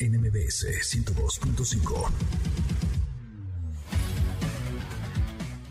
NMBS 102.5.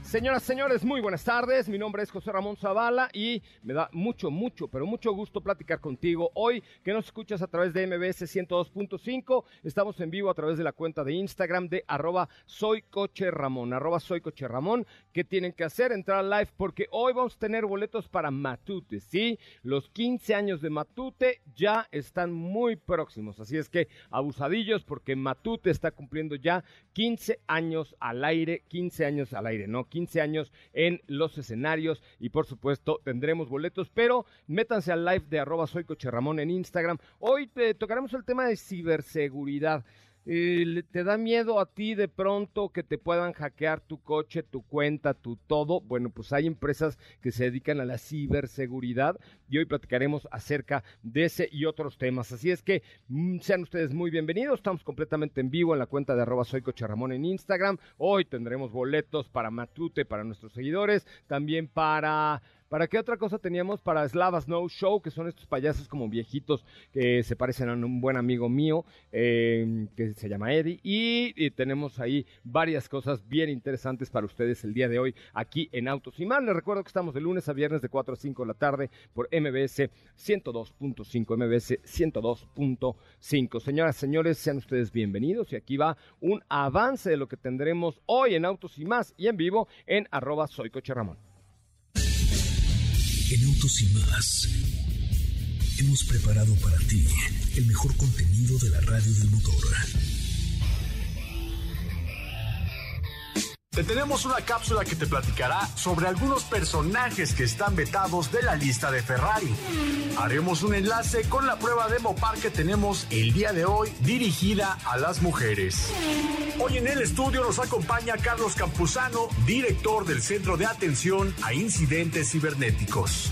Señoras, señores, muy buenas tardes. Mi nombre es José Ramón Zavala y me da mucho, mucho, pero mucho gusto platicar contigo hoy que nos escuchas a través de MBS 102.5. Estamos en vivo a través de la cuenta de Instagram de arroba soy coche Ramón, arroba soy coche Ramón. ¿Qué tienen que hacer? Entrar al live porque hoy vamos a tener boletos para Matute, ¿sí? Los 15 años de Matute ya están muy próximos, así es que abusadillos porque Matute está cumpliendo ya 15 años al aire, 15 años al aire, ¿no? 15 años en los escenarios y por supuesto tendremos boletos, pero métanse al live de arroba soy Coche Ramón en Instagram. Hoy te tocaremos el tema de ciberseguridad. ¿Te da miedo a ti de pronto que te puedan hackear tu coche, tu cuenta, tu todo? Bueno, pues hay empresas que se dedican a la ciberseguridad y hoy platicaremos acerca de ese y otros temas. Así es que mm, sean ustedes muy bienvenidos. Estamos completamente en vivo en la cuenta de arroba soy en Instagram. Hoy tendremos boletos para Matute, para nuestros seguidores, también para ¿Para qué otra cosa teníamos? Para Slava Snow Show, que son estos payasos como viejitos que se parecen a un buen amigo mío eh, que se llama Eddie. Y, tenemos ahí varias cosas bien interesantes para ustedes el día de hoy aquí en Autos y Más. Les recuerdo que estamos de lunes a viernes de 4 a 5 de la tarde por MBS 102.5, MBS 102.5. Señoras, señores, sean ustedes bienvenidos. Y aquí va un avance de lo que tendremos hoy en Autos y Más y en vivo en arroba soy Coche Ramón. En Autos y más hemos preparado para ti el mejor contenido de la radio del motor. Te tenemos una cápsula que te platicará sobre algunos personajes que están vetados de la lista de Ferrari. Haremos un enlace con la prueba de Mopar que tenemos el día de hoy dirigida a las mujeres. Hoy en el estudio nos acompaña Carlos Campuzano, director del Centro de Atención a Incidentes Cibernéticos.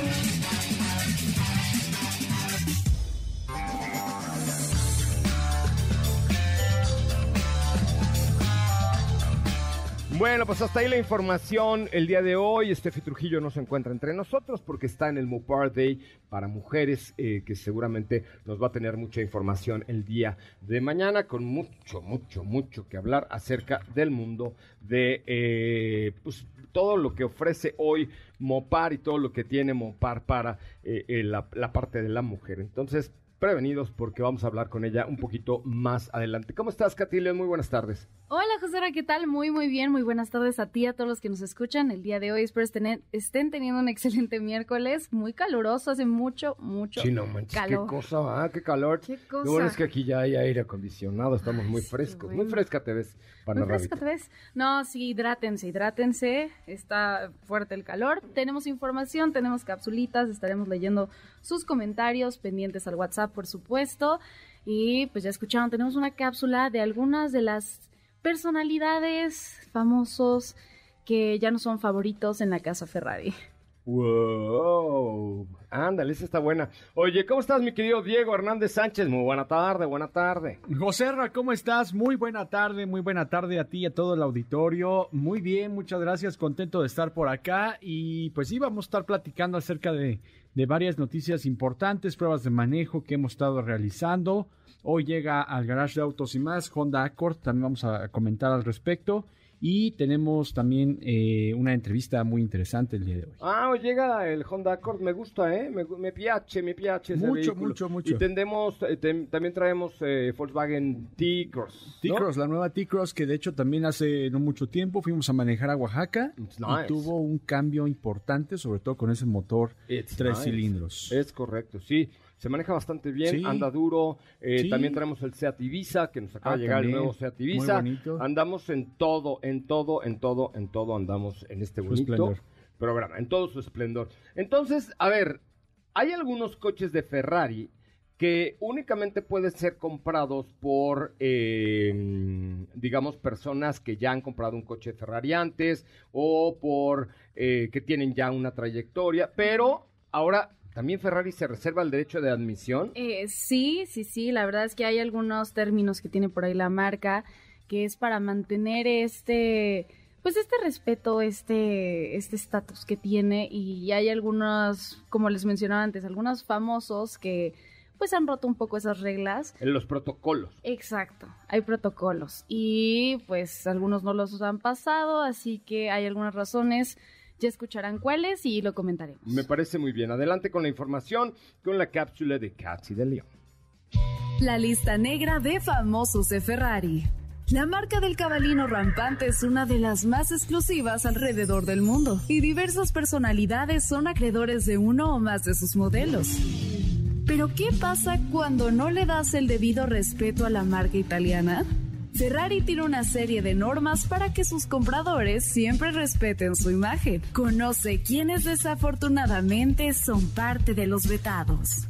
Bueno, pues hasta ahí la información el día de hoy. Estefi Trujillo no se encuentra entre nosotros porque está en el Mopar Day para mujeres, eh, que seguramente nos va a tener mucha información el día de mañana, con mucho, mucho, mucho que hablar acerca del mundo de eh, pues, todo lo que ofrece hoy Mopar y todo lo que tiene Mopar para eh, la, la parte de la mujer. Entonces, prevenidos porque vamos a hablar con ella un poquito más adelante. ¿Cómo estás, Katy Muy buenas tardes. Hola, José, ¿qué tal? Muy, muy bien. Muy buenas tardes a ti, a todos los que nos escuchan el día de hoy. Espero estén, estén teniendo un excelente miércoles, muy caluroso, hace mucho, mucho sí, no manches, calor. Qué cosa, ¿ah? Qué calor. Qué cosa. Lo bueno es que aquí ya hay aire acondicionado, estamos muy frescos. Muy fresca te ves, Muy te ves. No, sí, hidrátense, hidrátense. Está fuerte el calor. Tenemos información, tenemos capsulitas, estaremos leyendo sus comentarios pendientes al WhatsApp por supuesto. Y pues ya escucharon, tenemos una cápsula de algunas de las personalidades famosos que ya no son favoritos en la casa Ferrari. Wow. Ándale, esa está buena. Oye, ¿cómo estás, mi querido Diego Hernández Sánchez? Muy buena tarde, buena tarde. José ¿cómo estás? Muy buena tarde, muy buena tarde a ti y a todo el auditorio. Muy bien, muchas gracias, contento de estar por acá. Y pues sí, vamos a estar platicando acerca de, de varias noticias importantes, pruebas de manejo que hemos estado realizando. Hoy llega al Garage de Autos y más Honda Accord, también vamos a comentar al respecto. Y tenemos también eh, una entrevista muy interesante el día de hoy. Ah, hoy llega el Honda Accord, me gusta, ¿eh? Me, me piace, me piace ese Mucho, vehículo. mucho, mucho. Y tendemos, eh, tem- también traemos eh, Volkswagen T-Cross. ¿no? T-Cross, la nueva T-Cross que de hecho también hace no mucho tiempo fuimos a manejar a Oaxaca It's y nice. tuvo un cambio importante, sobre todo con ese motor It's tres nice. cilindros. Es correcto, sí. Se maneja bastante bien, Sí. anda duro. eh, Sí. También traemos el Seat Ibiza, que nos acaba Ah, de llegar también. el nuevo Seat Ibiza. Andamos en todo, en todo, en todo, en todo andamos en este Su bonito esplendor. programa, en todo su esplendor. Entonces, a ver, hay algunos coches de Ferrari que únicamente pueden ser comprados por, eh, digamos, personas que ya han comprado un coche Ferrari antes o por eh, que tienen ya una trayectoria, pero ahora también Ferrari se reserva el derecho de admisión. Eh, sí, sí, sí, la verdad es que hay algunos términos que tiene por ahí la marca que es para mantener este, pues este respeto, este, este estatus que tiene y hay algunos, como les mencionaba antes, algunos famosos que pues han roto un poco esas reglas. En los protocolos. Exacto, hay protocolos y pues algunos no los han pasado, así que hay algunas razones, ya escucharán cuáles y lo comentaremos. Me parece muy bien. Adelante con la información, con la cápsula de Cats y de León. La lista negra de famosos de Ferrari. La marca del cabalino rampante es una de las más exclusivas alrededor del mundo y diversas personalidades son acreedores de uno o más de sus modelos. Pero ¿qué pasa cuando no le das el debido respeto a la marca italiana? Ferrari tiene una serie de normas para que sus compradores siempre respeten su imagen. Conoce quienes desafortunadamente son parte de los vetados.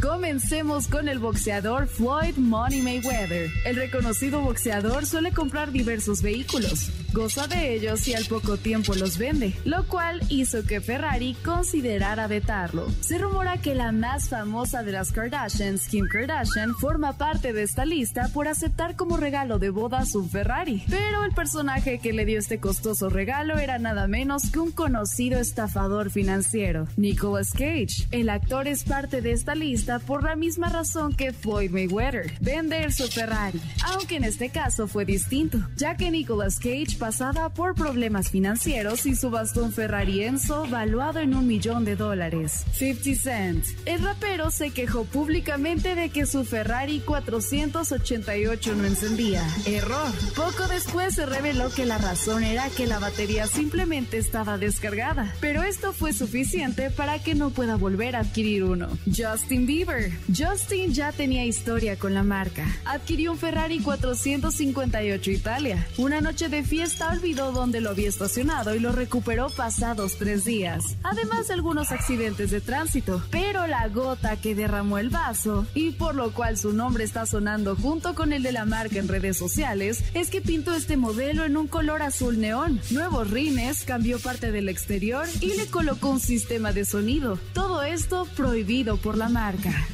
Comencemos con el boxeador Floyd Money Mayweather. El reconocido boxeador suele comprar diversos vehículos, goza de ellos y al poco tiempo los vende, lo cual hizo que Ferrari considerara vetarlo. Se rumora que la más famosa de las Kardashians, Kim Kardashian, forma parte de esta lista por aceptar como regalo de bodas un Ferrari. Pero el personaje que le dio este costoso regalo era nada menos que un conocido estafador financiero, Nicolas Cage. El actor es parte de esta lista por la misma razón que Floyd Mayweather, vender su Ferrari, aunque en este caso fue distinto, ya que Nicolas Cage pasaba por problemas financieros y subastó un Ferrari Enzo valuado en un millón de dólares. 50 Cent. El rapero se quejó públicamente de que su Ferrari 488 no encendía. Error. Poco después se reveló que la razón era que la batería simplemente estaba descargada, pero esto fue suficiente para que no pueda volver a adquirir uno. Justin Bieber. Justin ya tenía historia con la marca. Adquirió un Ferrari 458 Italia. Una noche de fiesta olvidó dónde lo había estacionado y lo recuperó pasados tres días. Además de algunos accidentes de tránsito. Pero la gota que derramó el vaso, y por lo cual su nombre está sonando junto con el de la marca en redes sociales, es que pintó este modelo en un color azul neón, nuevos rines, cambió parte del exterior y le colocó un sistema de sonido. Todo esto prohibido por la marca.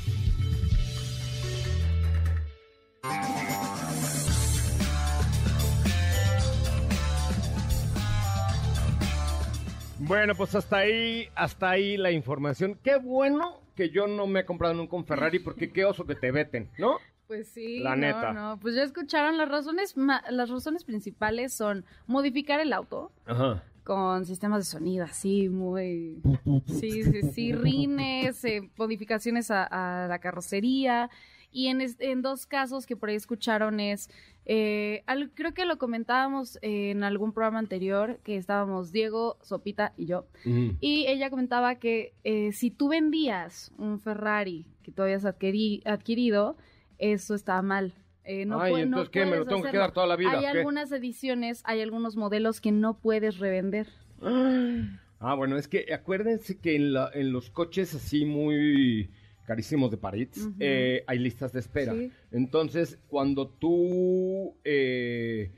Bueno, pues hasta ahí, hasta ahí la información. Qué bueno que yo no me he comprado nunca un Ferrari porque qué oso que te veten, ¿no? Pues sí, La no, neta. no, pues ya escucharon las razones, las razones principales son modificar el auto Ajá. con sistemas de sonido así muy, sí, sí, sí, rines, eh, modificaciones a, a la carrocería y en, es- en dos casos que por ahí escucharon es, eh, al- creo que lo comentábamos en algún programa anterior que estábamos Diego, Sopita y yo. Y ella comentaba que eh, si tú vendías un Ferrari que tú habías adquirí- adquirido, eso estaba mal. Eh, no Ay, pue- no entonces, ¿qué? ¿Me lo tengo que hacerlo. quedar toda la vida, Hay qué? algunas ediciones, hay algunos modelos que no puedes revender. Ah, bueno, es que acuérdense que en, la- en los coches así muy carísimos de París eh, hay listas de espera. Sí. Entonces, cuando tú, eh,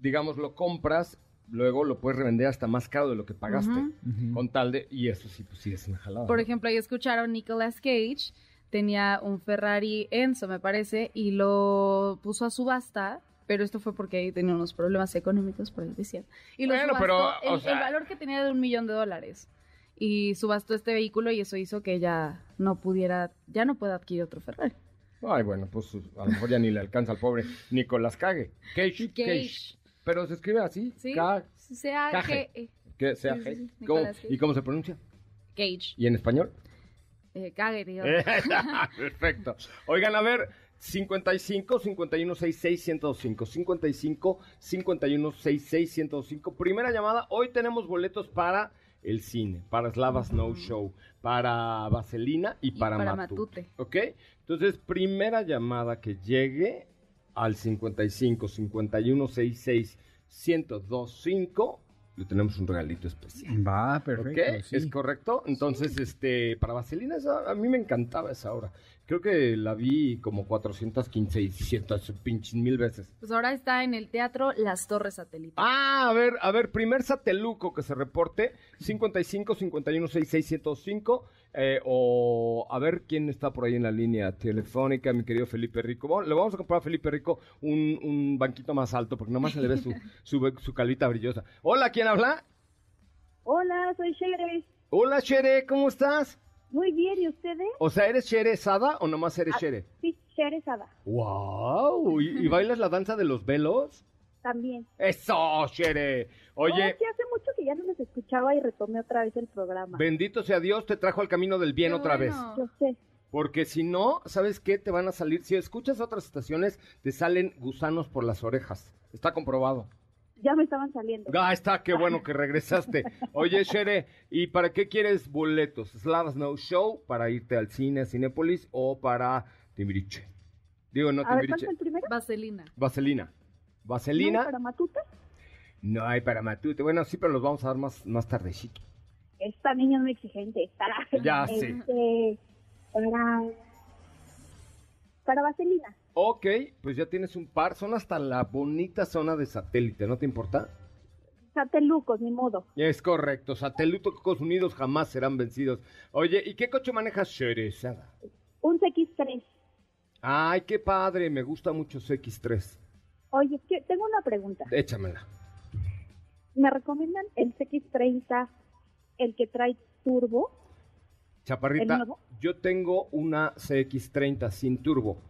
digamos, lo compras, luego lo puedes revender hasta más caro de lo que pagaste. Con tal de, y eso sí, pues sí es una jalada. Por ¿no? ejemplo, ahí escucharon Nicolas Cage, tenía un Ferrari Enzo, me parece, y lo puso a subasta, pero esto fue porque ahí tenía unos problemas económicos, por ahí decían. Y lo Bueno, subastó, pero, o el, sea- el valor que tenía era de un millón de dólares. Y subastó este vehículo y eso hizo que ya no pudiera, ya no pueda adquirir otro Ferrari. Ay, bueno, pues a lo mejor ya ni le alcanza al pobre Nicolás Cage. Cage, Cage. Cage. Pero se escribe así. ¿Sí? Ca- Sea Caje. G- que sea Sí, sí, G. sí, ¿Cómo- Nicolas Cage. ¿Y cómo se pronuncia? Cage. ¿Y en español? Eh, cague, tío. Perfecto. Oigan, a ver, 55 5166 1025 55 5166 1025 Primera llamada. Hoy tenemos boletos para el cine, para Slava Snow Show, para Vaselina y, Y para, para Matute. Matute. ¿Ok? Entonces, primera llamada que llegue al 55 5166 1025 le tenemos un regalito especial. Va, perfecto. ¿Ok? sí. ¿Es correcto? Entonces, este, para Vaselina, esa- a mí me encantaba esa obra. Creo que la vi como 415 y 600 pinches mil veces. Pues ahora está en el teatro Las Torres Satélite. Ah, a ver, a ver, primer sateluco que se reporte, 55 51 66 105, eh, o a ver quién está por ahí en la línea telefónica, mi querido Felipe Rico. Bueno, le vamos a comprar a Felipe Rico un, un banquito más alto, porque nomás se le ve su, su, su calvita brillosa. Hola, ¿quién habla? Hola, soy Shere. Hola, Shere, ¿cómo estás? Muy bien, ¿y ustedes? O sea, ¿eres Shere Sada o nomás eres Ah, Shere? Sí, Shere Sada. ¡Wow! ¿Y, y bailas la danza de los velos? También. ¡Eso, Shere! Oh, Oye, sí, hace mucho que ya no les escuchaba y retomé otra vez el programa. bendito sea Dios, te trajo al camino del bien Qué otra vez. Yo sé. Porque si no, ¿sabes qué? Te van a salir. Si escuchas otras estaciones, te salen gusanos por las orejas. Está comprobado. Ya me estaban saliendo. Ah, está, qué bueno que regresaste. Oye, Shere, ¿y para qué quieres boletos? ¿Slava Snow Show para irte al cine, a Cinépolis o para Timbiriche? Digo, no A ver, ¿cuál Timbiriche. fue el primero? Vaselina. Vaselina. ¿No, Vaselina. ¿Para Matute? No hay para Matute. Bueno, sí, pero los vamos a dar más, más tardecito. Esta niña es muy exigente. Para, Ya sé. Este, para... Para Vaselina. Ok, pues ya tienes un par. Son hasta la bonita zona de satélite, ¿no te importa? Satelucos, ni modo. Es correcto. Satelucos Unidos jamás serán vencidos. Oye, ¿y qué coche manejas, Sherezada? Un CX3. Ay, qué padre. Me gusta mucho CX3. Oye, tengo una pregunta. Échamela. ¿Me recomiendan el CX30, el que trae turbo? Chaparrita, yo tengo una CX30 sin turbo.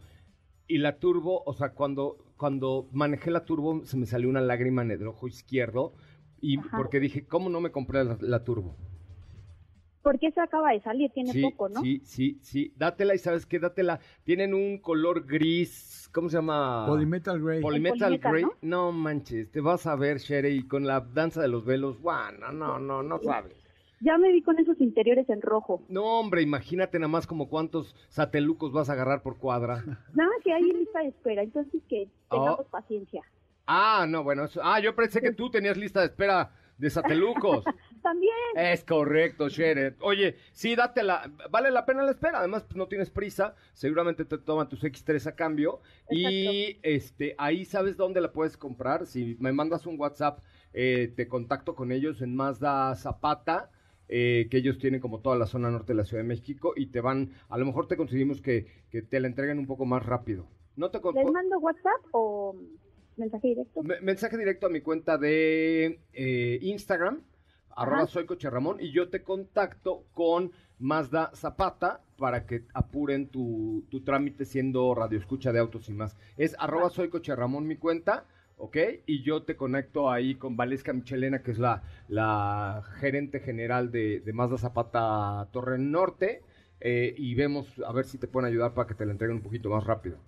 Y la turbo, o sea, cuando, cuando manejé la turbo se me salió una lágrima en el ojo izquierdo. Y Ajá. porque dije, ¿cómo no me compré la, la turbo? Porque esa acaba de salir, tiene sí, poco, ¿no? sí, sí, sí. Dátela y sabes qué, dátela. Tienen un color gris, ¿cómo se llama? Polymetal Grey. Polymetal Polymetal, Grey. ¿no? ¿no? manches, te vas a ver, Sherry, con la danza de los velos. Guau, no, no, no, no sabes. Ya me vi con esos interiores en rojo. No, hombre, imagínate nada más como cuántos satelucos vas a agarrar por cuadra. Nada, que hay lista de espera, entonces que tengamos Oh. paciencia. Ah, no, bueno, eso- ah, yo pensé que tú tenías lista de espera de satelucos. También, Es correcto, Shere. Oye, sí, dátela. Vale la pena la espera. Además, pues, no tienes prisa. Seguramente te toman tus X3 a cambio. Y este, ahí sabes dónde la puedes comprar. Si me mandas un WhatsApp, eh, te contacto con ellos en Mazda Zapata. eh, que ellos tienen como toda la zona norte de la Ciudad de México y te van, a lo mejor te conseguimos que, que te la entreguen un poco más rápido. No te ¿les mando WhatsApp o mensaje directo? me- mensaje directo a mi cuenta de eh, Instagram, arroba soy Coche Ramón, y yo te contacto con Mazda Zapata para que apuren tu, tu trámite siendo radio escucha de autos y más. Es arroba soy Coche Ramón mi cuenta, ¿ok? Y yo te conecto ahí con Valesca Michelena, que es la, la gerente general de, de Mazda Zapata Torre Norte, eh, y vemos a ver si te pueden ayudar para que te la entreguen un poquito más rápido.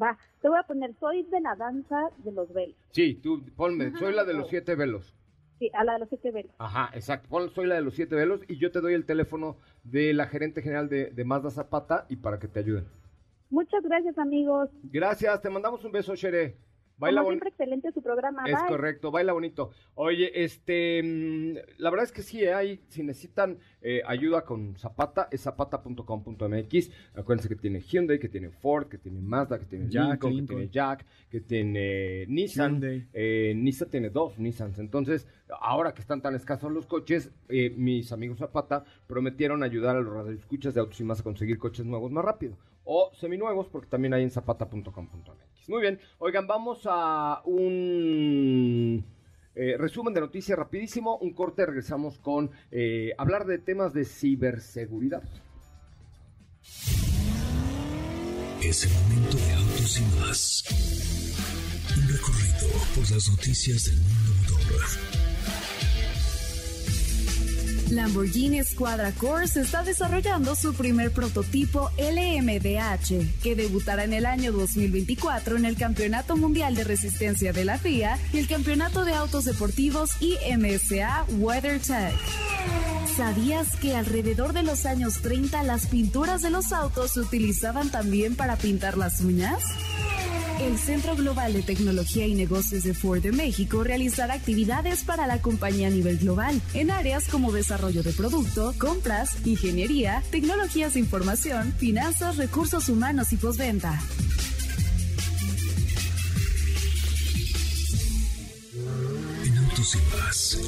Va, te voy a poner, soy de la danza de los velos. Sí, tú ponme, soy la de los siete velos. Sí, a la de los siete velos. Ajá, exacto. Pon, soy la de los siete velos y yo te doy el teléfono de la gerente general de, de Mazda Zapata y para que te ayuden. Muchas gracias, amigos. Gracias, te mandamos un beso, Shere. Baila Como siempre, excelente su programa. Es Bye. correcto, baila bonito. Oye, este, mm, la verdad es que sí, eh, hay, si necesitan eh, ayuda con Zapata, es zapata.com.mx. Acuérdense que tiene Hyundai, que tiene Ford, que tiene Mazda, que tiene Jack, Lincoln, Lincoln. que tiene Jack, que tiene Nissan. Hyundai. Eh, Nissan tiene dos Nissans. Entonces, ahora que están tan escasos los coches, eh, mis amigos Zapata prometieron ayudar a los radioescuchas de autos y más a conseguir coches nuevos más rápido. O seminuevos, porque también hay en zapata.com.mx. Muy bien, oigan, vamos a un eh, resumen de noticias rapidísimo. Un corte, regresamos con eh, hablar de temas de ciberseguridad. Es el momento de autos y más. Un recorrido por las noticias del mundo motor. Lamborghini Squadra Corse está desarrollando su primer prototipo LMDH, que debutará en el año 2024 en el Campeonato Mundial de Resistencia de la FIA y el Campeonato de Autos Deportivos IMSA WeatherTech. ¿Sabías que alrededor de los años 30 las pinturas de los autos se utilizaban también para pintar las uñas? El Centro Global de Tecnología y Negocios de Ford de México realizará actividades para la compañía a nivel global en áreas como desarrollo de producto, compras, ingeniería, tecnologías de información, finanzas, recursos humanos y postventa. En autos y más.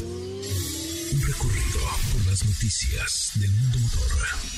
Un recorrido por las noticias del mundo motor.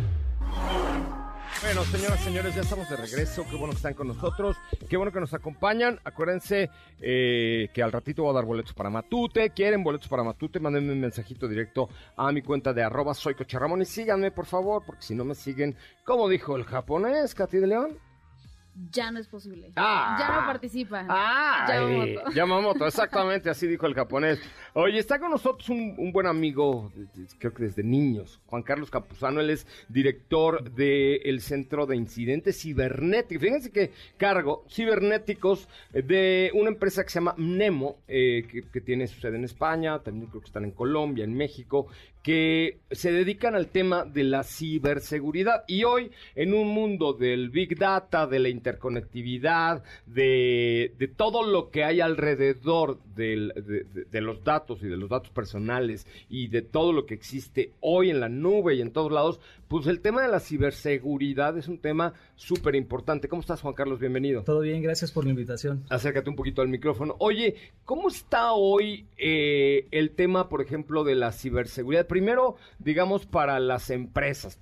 Bueno, señoras y señores, ya estamos de regreso. Qué bueno que están con nosotros. Qué bueno que nos acompañan. Acuérdense eh, que al ratito voy a dar boletos para Matute. ¿Quieren boletos para Matute? Mándenme un mensajito directo a mi cuenta de arroba soy y síganme, por favor, porque si no me siguen, como dijo el japonés, Katy de León. Ya no es posible. Ah. ya no participan. Ah, Yamamoto. Yamamoto, exactamente, así dijo el japonés. Oye, está con nosotros un, un buen amigo, de- de- creo que desde niños, Juan Carlos Campuzano, él es director del Centro de Incidentes Cibernéticos. Fíjense que cargo cibernéticos de una empresa que se llama Nemo, eh, que, que tiene su sede en España, también creo que están en Colombia, en México, que se dedican al tema de la ciberseguridad. Y hoy, en un mundo del Big Data, de la interconectividad, de, de todo lo que hay alrededor del- de, de- de los datos y de los datos personales y de todo lo que existe hoy en la nube y en todos lados, pues el tema de la ciberseguridad es un tema súper importante. ¿Cómo estás, Juan Carlos? Bienvenido. Todo bien, gracias por la invitación. Acércate un poquito al micrófono. Oye, ¿cómo está hoy eh, el tema, por ejemplo, de la ciberseguridad? Primero, digamos, para las empresas.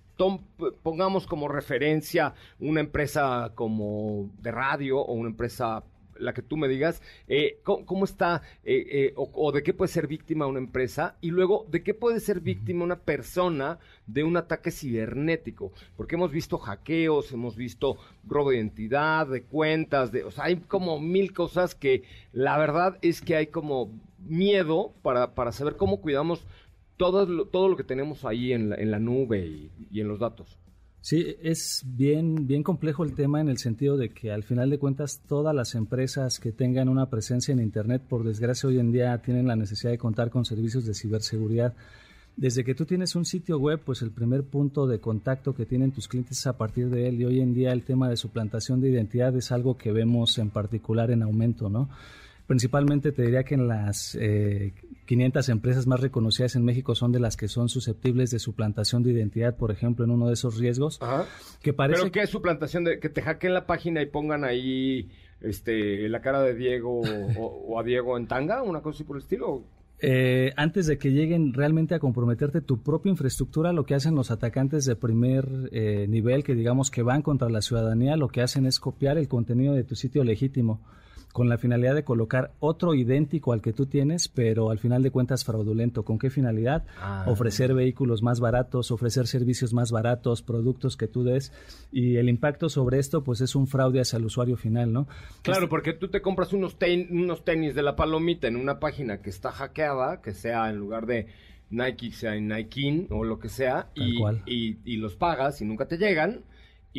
Pongamos como referencia una empresa como de radio o una empresa la que tú me digas, eh, ¿cómo, está eh, eh, o, o de qué puede ser víctima una empresa? Y luego, ¿de qué puede ser víctima una persona de un ataque cibernético? Porque hemos visto hackeos, hemos visto robo de identidad, de cuentas, de, o sea, hay como mil cosas que la verdad es que hay como miedo para, para saber cómo cuidamos todo lo, todo lo que tenemos ahí en la, en la nube y, y en los datos. Sí, es bien, bien complejo el tema en el sentido de que al final de cuentas todas las empresas que tengan una presencia en Internet, por desgracia hoy en día tienen la necesidad de contar con servicios de ciberseguridad. Desde que tú tienes un sitio web, pues el primer punto de contacto que tienen tus clientes es a partir de él y hoy en día el tema de suplantación de identidad es algo que vemos en particular en aumento, ¿no? Principalmente te diría que en las eh, 500 empresas más reconocidas en México son de las que son susceptibles de suplantación de identidad, por ejemplo, en uno de esos riesgos. Que parece ¿Pero qué es suplantación? De, que te hackeen la página y pongan ahí este, la cara de Diego o, o a Diego en tanga, una cosa así por el estilo. Eh, antes de que lleguen realmente a comprometerte tu propia infraestructura, lo que hacen los atacantes de primer eh, nivel, que digamos que van contra la ciudadanía, lo que hacen es copiar el contenido de tu sitio legítimo con la finalidad de colocar otro idéntico al que tú tienes, pero al final de cuentas fraudulento. ¿Con qué finalidad? Ah. Ofrecer vehículos más baratos, ofrecer servicios más baratos, productos que tú des, y el impacto sobre esto pues es un fraude hacia el usuario final, ¿no? Claro, porque tú te compras unos, ten- unos tenis de la palomita en una página que está hackeada, que sea en lugar de Nike sea en Nike o lo que sea, y, y, y los pagas y nunca te llegan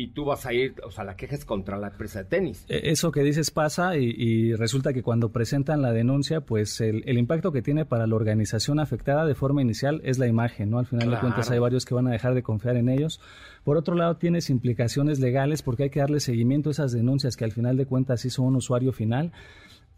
y tú vas a ir, o sea, la queja es contra la empresa de tenis. E, eso que dices pasa y, resulta que cuando presentan la denuncia, pues el, impacto que tiene para la organización afectada de forma inicial es la imagen, ¿no? Al final de cuentas hay varios que van a dejar de confiar en ellos. Por otro lado, tienes implicaciones legales porque hay que darle seguimiento a esas denuncias que al final de cuentas hizo un usuario final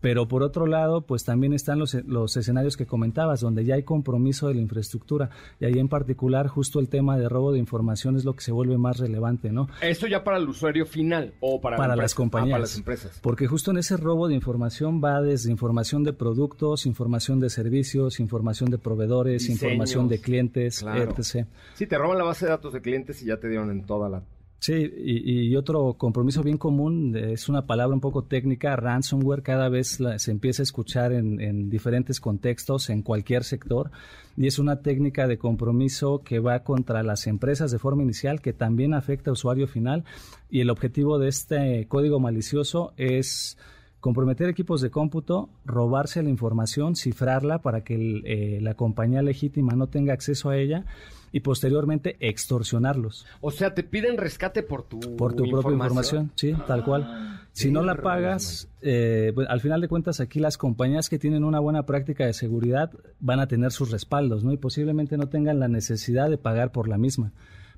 pero por otro lado, pues también están los, los escenarios que comentabas, donde ya hay compromiso de la infraestructura. Y ahí en particular, justo el tema de robo de información es lo que se vuelve más relevante, ¿no? Esto ya para el usuario final o para, para las ah, compañías. para las empresas. Porque justo en ese robo de información va desde información de productos, información de servicios, información de proveedores, información de clientes, etc. Sí, te roban la base de datos de clientes y ya te dieron en toda la Sí, y, otro compromiso bien común, es una palabra un poco técnica, ransomware, cada vez se empieza a escuchar en, diferentes contextos, en cualquier sector, y es una técnica de compromiso que va contra las empresas de forma inicial, que también afecta al usuario final, y el objetivo de este código malicioso es comprometer equipos de cómputo, robarse la información, cifrarla para que eh, la compañía legítima no tenga acceso a ella y posteriormente extorsionarlos. O sea, te piden rescate por tu por tu propia información, sí, tal cual. Ah, si no la pagas, eh, pues, al final de cuentas aquí las compañías que tienen una buena práctica de seguridad van a tener sus respaldos, ¿no? Y posiblemente no tengan la necesidad de pagar por la misma.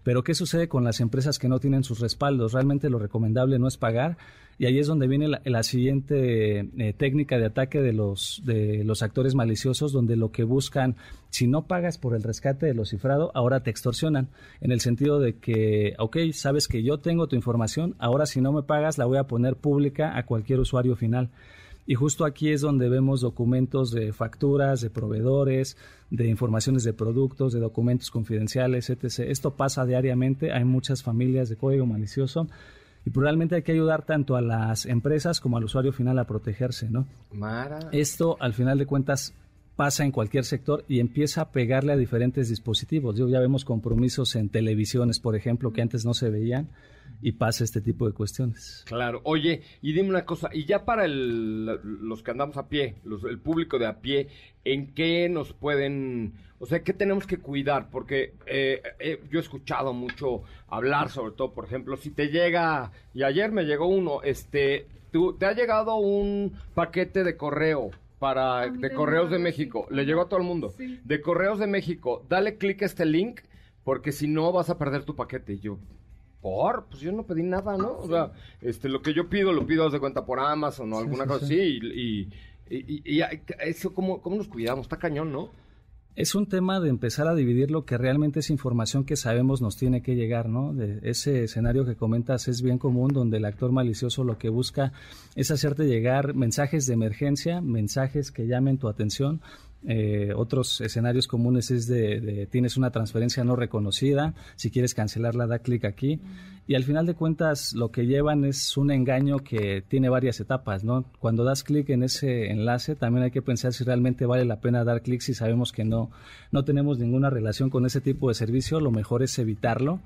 Pero ¿qué sucede con las empresas que no tienen sus respaldos? Realmente lo recomendable no es pagar y ahí es donde viene la, siguiente eh, técnica de ataque de los, de los actores maliciosos, donde lo que buscan, si no pagas por el rescate de lo cifrado, ahora te extorsionan, en el sentido de que, ok, sabes que yo tengo tu información, ahora si no me pagas la voy a poner pública a cualquier usuario final. Y justo aquí es donde vemos documentos de facturas, de proveedores, de informaciones de productos, de documentos confidenciales, etc. Esto pasa diariamente, hay muchas familias de código malicioso y probablemente hay que ayudar tanto a las empresas como al usuario final a protegerse, ¿no? Esto, al final de cuentas, pasa en cualquier sector y empieza a pegarle a diferentes dispositivos. ya vemos compromisos en televisiones, por ejemplo, que antes no se veían y pasa este tipo de cuestiones. Claro. Oye, y dime una cosa, y ya para los que andamos a pie, el público de a pie, ¿en qué nos pueden, o sea, qué tenemos que cuidar? Porque eh, eh, yo he escuchado mucho hablar, sobre todo, por ejemplo, si te llega, y ayer me llegó uno, este, tú, te ha llegado un paquete de correo para de Correos de México. Le llegó a todo el mundo. De Correos de México, dale clic a este link porque si no vas a perder tu paquete. Y yo, por, pues yo no pedí nada, ¿no? O sea, este, lo que yo pido, lo pido de cuenta por Amazon o alguna cosa así. Y, y, eso, ¿cómo, ¿cómo nos cuidamos? Está cañón, ¿no? Es un tema de empezar a dividir lo que realmente es información que sabemos nos tiene que llegar, ¿no? De ese escenario que comentas es bien común, donde el actor malicioso lo que busca es hacerte llegar mensajes de emergencia, mensajes que llamen tu atención, eh, otros escenarios comunes es de, tienes una transferencia no reconocida, si quieres cancelarla da clic aquí y al final de cuentas lo que llevan es un engaño que tiene varias etapas, ¿no? Cuando das clic en ese enlace también hay que pensar si realmente vale la pena dar clic si sabemos que no no tenemos ninguna relación con ese tipo de servicio, lo mejor es evitarlo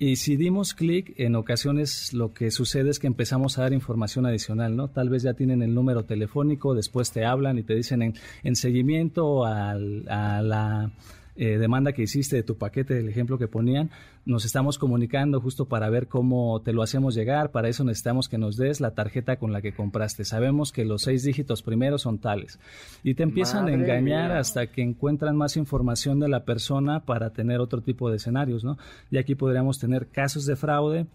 y si dimos clic, en ocasiones lo que sucede es que empezamos a dar información adicional, ¿no? Tal vez ya tienen el número telefónico, después te hablan y te dicen en, en seguimiento a la eh, demanda que hiciste de tu paquete, del ejemplo que ponían, nos estamos comunicando justo para ver cómo te lo hacemos llegar. Para eso necesitamos que nos des la tarjeta con la que compraste. Sabemos que los seis dígitos primeros son tales. Y te empiezan a engañar hasta que encuentran más información de la persona para tener otro tipo de escenarios, ¿no? Y aquí podríamos tener casos de fraude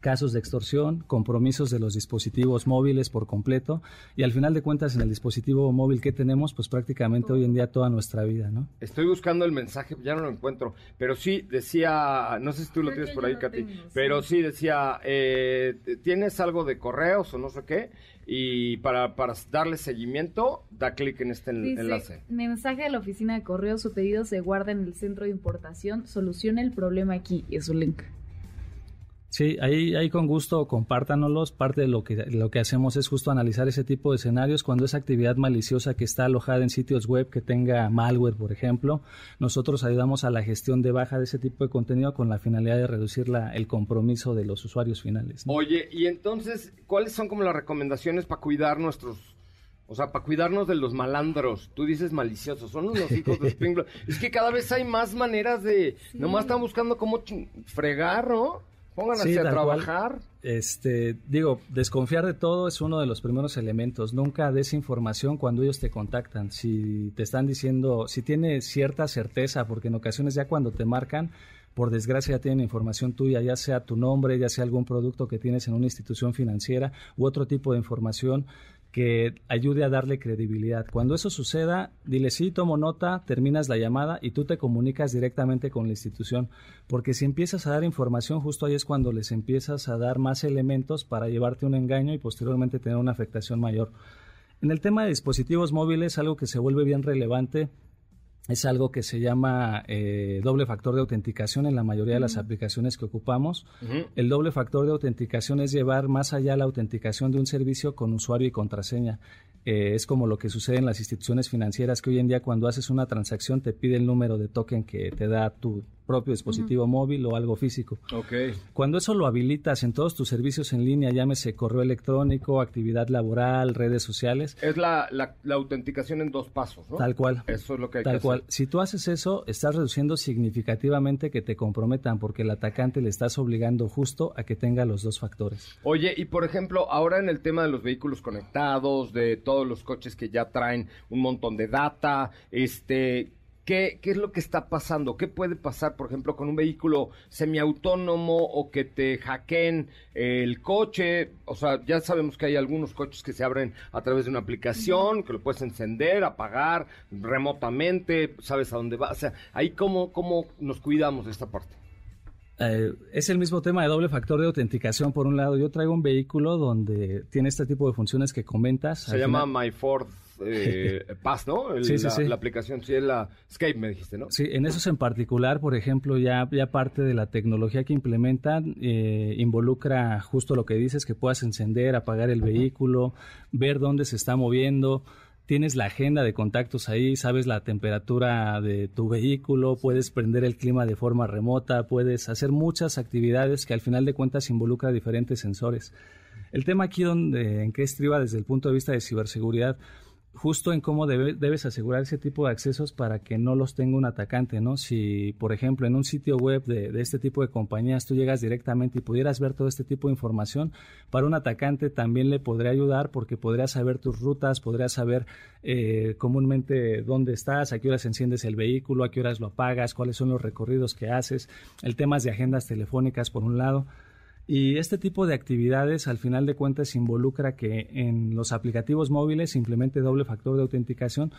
casos de extorsión, compromisos de los dispositivos móviles por completo y al final de cuentas en el dispositivo móvil que tenemos, pues prácticamente hoy en día toda nuestra vida, ¿no? Estoy buscando el mensaje, ya no lo encuentro, pero sí decía, no sé si tú lo tienes por ahí, Katy, pero sí, decía, eh, ¿tienes algo de correos o no sé qué? Y para, para darle seguimiento, da clic en este enlace. Mensaje de la oficina de correos, su pedido se guarda en el centro de importación, soluciona el problema aquí y es su link. Sí, ahí, ahí con gusto compártanoslos. Parte de lo que, lo que hacemos es justo analizar ese tipo de escenarios cuando es actividad maliciosa que está alojada en sitios web que tenga malware, por ejemplo. Nosotros ayudamos a la gestión de baja de ese tipo de contenido con la finalidad de reducir la, el compromiso de los usuarios finales. Oye, y entonces, ¿cuáles son como las recomendaciones para cuidar nuestros O sea, para cuidarnos de los malandros. Tú dices maliciosos, son unos hijos de Springfield. es que cada vez hay más maneras de... Nomás están buscando cómo fregar, ¿no? Pónganse a trabajar. Este, digo, desconfiar de todo es uno de los primeros elementos. Nunca des información cuando ellos te contactan. Si te están diciendo, si tiene cierta certeza, porque en ocasiones ya cuando te marcan, por desgracia ya tienen información tuya, ya sea tu nombre, ya sea algún producto que tienes en una institución financiera u otro tipo de información que ayude a darle credibilidad. Cuando eso suceda, dile sí, tomo nota, terminas la llamada y tú te comunicas directamente con la institución, porque si empiezas a dar información, justo ahí es cuando les empiezas a dar más elementos para llevarte un engaño y posteriormente tener una afectación mayor. En el tema de dispositivos móviles, algo que se vuelve bien relevante es algo que se llama eh, doble factor de autenticación en la mayoría de las aplicaciones que ocupamos. El doble factor de autenticación es llevar más allá la autenticación de un servicio con usuario y contraseña. Eh, es como lo que sucede en las instituciones financieras que hoy en día cuando haces una transacción te pide el número de token que te da tu propio dispositivo móvil o algo físico. Okay. Cuando eso lo habilitas en todos tus servicios en línea, llámese correo electrónico, actividad laboral, redes sociales. Es la, la, autenticación en dos pasos, ¿no? Tal cual. Eso es lo que hay Tal que cual. Si tú haces eso, estás reduciendo significativamente que te comprometan porque el atacante le estás obligando justo a que tenga los dos factores. Oye, y por ejemplo, ahora en el tema de los vehículos conectados, de todos los coches que ya traen un montón de data, este, ¿Qué, ¿Qué, es lo que está pasando? ¿Qué puede pasar, por ejemplo, con un vehículo semiautónomo o que te hackeen el coche? O sea, ya sabemos que hay algunos coches que se abren a través de una aplicación, que lo puedes encender, apagar remotamente, sabes a dónde va. O sea, ahí cómo, cómo nos cuidamos de esta parte. Eh, es el mismo tema de doble factor de autenticación. Por un lado, yo traigo un vehículo donde tiene este tipo de funciones que comentas. Se llama My Ford eh, Pass, ¿no? sí, sí, la, aplicación, sí, es la Skype, me dijiste, ¿no? Sí, en esos en particular, por ejemplo, ya, ya parte de la tecnología que implementan eh, involucra justo lo que dices, que puedas encender, apagar el vehículo, ver dónde se está moviendo tienes la agenda de contactos ahí, sabes la temperatura de tu vehículo, puedes prender el clima de forma remota, puedes hacer muchas actividades que al final de cuentas involucra diferentes sensores. El tema aquí donde, en qué estriba desde el punto de vista de ciberseguridad, justo en cómo debes asegurar ese tipo de accesos para que no los tenga un atacante, ¿no? Si, por ejemplo, en un sitio web de, este tipo de compañías tú llegas directamente y pudieras ver todo este tipo de información, para un atacante también le podría ayudar porque podría saber tus rutas, podría saber eh, comúnmente dónde estás, a qué horas enciendes el vehículo, a qué horas lo apagas, cuáles son los recorridos que haces, el tema de agendas telefónicas por un lado. Y este tipo de actividades, al final de cuentas, involucra que en los aplicativos móviles se implemente doble factor de autenticación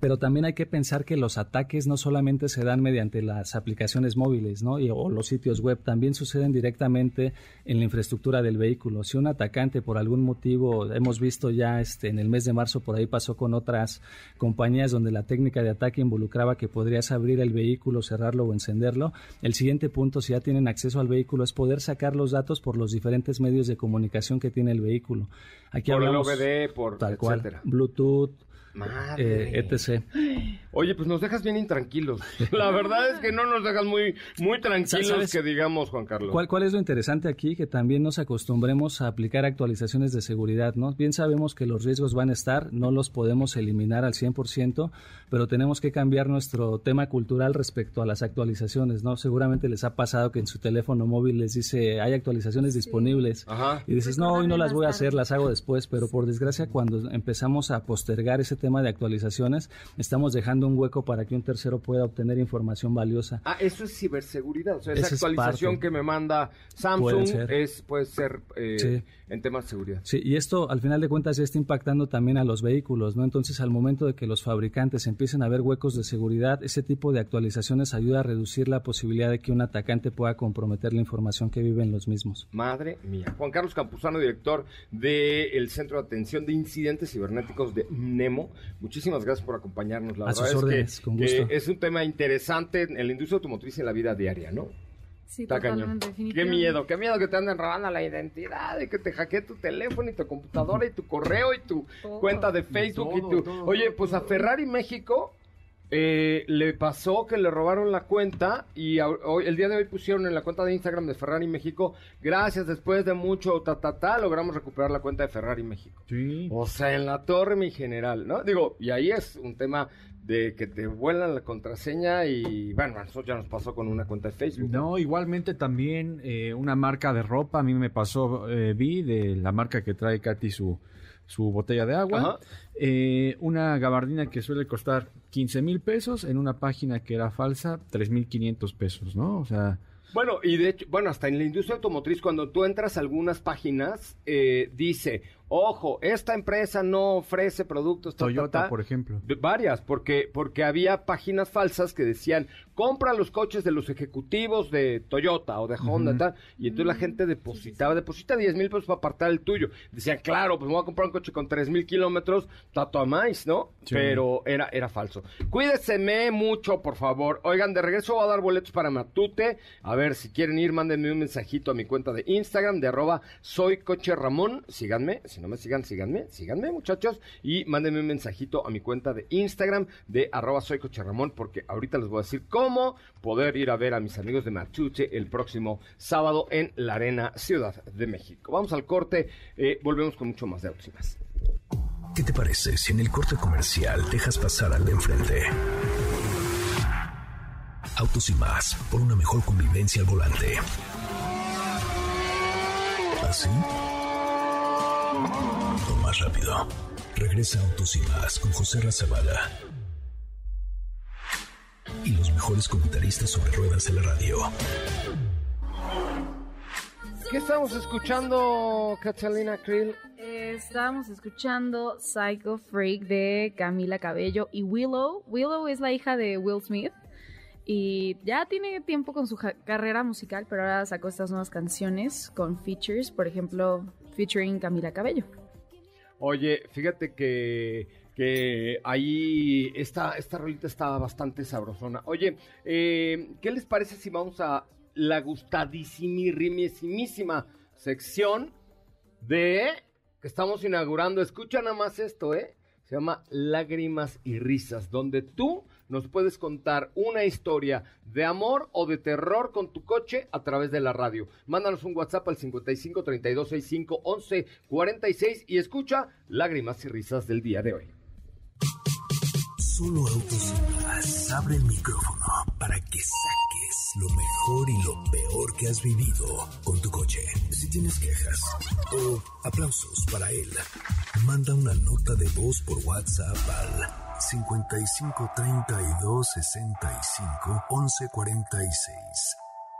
pero también hay que pensar que los ataques no solamente se dan mediante las aplicaciones móviles ¿no? o los sitios web, también suceden directamente en la infraestructura del vehículo. Si un atacante por algún motivo, hemos visto ya este, en el mes de marzo, por ahí pasó con otras compañías donde la técnica de ataque involucraba que podrías abrir el vehículo, cerrarlo o encenderlo, el siguiente punto, si ya tienen acceso al vehículo, es poder sacar los datos por los diferentes medios de comunicación que tiene el vehículo. Aquí por el OBD, por tal cual, Bluetooth, Madre. Eh, etc. Oye, pues nos dejas bien intranquilos. La verdad es que no nos dejas muy, muy tranquilos, que digamos, Juan Carlos. ¿Cuál, ¿Cuál es lo interesante aquí? Que también nos acostumbremos a aplicar actualizaciones de seguridad, ¿no? Bien sabemos que los riesgos van a estar, no los podemos eliminar al 100%, pero tenemos que cambiar nuestro tema cultural respecto a las actualizaciones, ¿no? Seguramente les ha pasado que en su teléfono móvil les dice, hay actualizaciones disponibles. Y dices, no, hoy no las voy a hacer, las hago después, pero por desgracia cuando empezamos a postergar ese tema de actualizaciones, estamos dejando un hueco para que un tercero pueda obtener información valiosa. Ah, eso es ciberseguridad. O sea, esa actualización que me manda Samsung es puede ser eh, en temas de seguridad. Sí, y esto al final de cuentas ya está impactando también a los vehículos, ¿no? Entonces, al momento de que los fabricantes empiecen a ver huecos de seguridad, ese tipo de actualizaciones ayuda a reducir la posibilidad de que un atacante pueda comprometer la información que vive en los mismos. Madre mía. Juan Carlos Campuzano, director del Centro de Atención de Incidentes Cibernéticos de NEMO. Muchísimas gracias por acompañarnos. La verdad es que, es un tema interesante en la industria automotriz y en la vida diaria, ¿no? Sí, Está cañón. Qué miedo, qué miedo que te anden robando la identidad, y que te hackee tu teléfono y tu computadora y tu correo y tu cuenta de Facebook y tu... Oye, pues a Ferrari México eh, le pasó que le robaron la cuenta y a- hoy, el día de hoy pusieron en la cuenta de Instagram de Ferrari México, gracias, después de mucho ta, ta, ta, logramos recuperar la cuenta de Ferrari México. Sí. O sea, en la torre, mi general, ¿no? Digo, y ahí es un tema de que te vuelan la contraseña y, bueno, a nosotros ya nos pasó con una cuenta de Facebook. No, igualmente también eh, una marca de ropa, a mí me pasó, eh, vi de la marca que trae Katy su, su botella de agua, eh, una gabardina que suele costar 15 mil pesos en una página que era falsa, 3 mil 500 pesos, ¿no? O sea, Bueno, y de hecho, bueno, hasta en la industria automotriz, cuando tú entras a algunas páginas, eh, dice, ojo, esta empresa no ofrece productos. ta, ta, Toyota, ta". por ejemplo. Varias, porque, porque había páginas falsas que decían, compra los coches de los ejecutivos de Toyota o de Honda, Ujú. tal, y entonces la gente depositaba, deposita 10 mil pesos para apartar el tuyo. Decían, claro, pues me voy a comprar un coche con 3 mil kilómetros, tato a más, ¿no? Sí. Pero era, era falso. Cuídeseme mucho, por favor. Oigan, de regreso voy a dar boletos para Matute. A ver, si quieren ir, mándenme un mensajito a mi cuenta de Instagram, de arroba soy coche Ramón. Síganme, si no me sigan, síganme, síganme, muchachos. Y mándenme un mensajito a mi cuenta de Instagram, de arroba soy porque ahorita les voy a decir cómo poder ir a ver a mis amigos de Matute el próximo sábado en la Arena Ciudad de México. Vamos al corte, eh, volvemos con mucho más de autos y más. ¿Qué te parece si en el corte comercial dejas pasar al de enfrente? Autos y más, por una mejor convivencia al volante. ¿Así? O más rápido. Regresa Autos y más con José Razabala. Y los mejores comentaristas sobre ruedas de la radio. ¿Qué estamos escuchando, Catalina Krill? Estábamos escuchando Psycho Freak de Camila Cabello y Willow. Willow es la hija de Will Smith y ya tiene tiempo con su ja- carrera musical, pero ahora sacó estas nuevas canciones con features, por ejemplo, featuring Camila Cabello. Oye, fíjate que, que ahí esta, esta rolita está bastante sabrosona. Oye, eh, ¿qué les parece si vamos a la gustadísimísima sección de que estamos inaugurando? Escucha nada más esto, ¿eh? Se llama Lágrimas y Risas, donde tú nos puedes contar una historia de amor o de terror con tu coche a través de la radio. Mándanos un WhatsApp al 55 32 65 11 46 y escucha Lágrimas y Risas del día de hoy. Solo más abre el micrófono para que saques lo mejor y lo peor que has vivido con tu coche. Si tienes quejas o aplausos para él, manda una nota de voz por WhatsApp al 55 32 65 11 46.